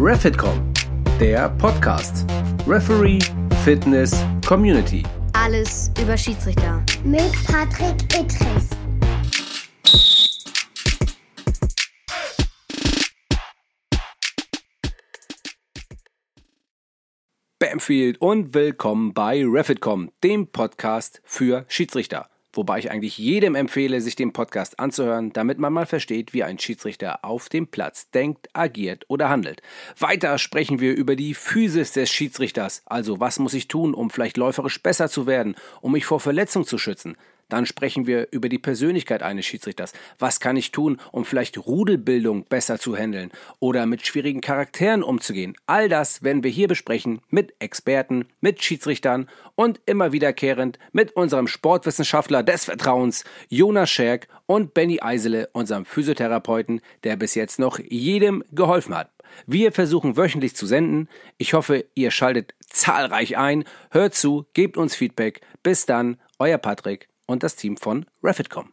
Refitcom, der Podcast. Referee, Fitness, Community. Alles über Schiedsrichter. Mit Patrick Ittrich. Bamfield und willkommen bei Refitcom, dem Podcast für Schiedsrichter. Wobei ich eigentlich jedem empfehle, sich den Podcast anzuhören, damit man mal versteht, wie ein Schiedsrichter auf dem Platz denkt, agiert oder handelt. Weiter sprechen wir über die Physis des Schiedsrichters, also was muss ich tun, um vielleicht läuferisch besser zu werden, um mich vor Verletzung zu schützen. Dann sprechen wir über die Persönlichkeit eines Schiedsrichters. Was kann ich tun, um vielleicht Rudelbildung besser zu handeln oder mit schwierigen Charakteren umzugehen? All das werden wir hier besprechen mit Experten, mit Schiedsrichtern und immer wiederkehrend mit unserem Sportwissenschaftler des Vertrauens, Jonas Scherk und Benny Eisele, unserem Physiotherapeuten, der bis jetzt noch jedem geholfen hat. Wir versuchen wöchentlich zu senden. Ich hoffe, ihr schaltet zahlreich ein. Hört zu, gebt uns Feedback. Bis dann, euer Patrick und das Team von Refitcom.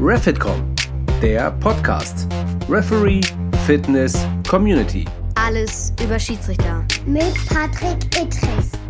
Refitcom, der Podcast. Referee, Fitness, Community. Alles über Schiedsrichter. Mit Patrick Ittrich.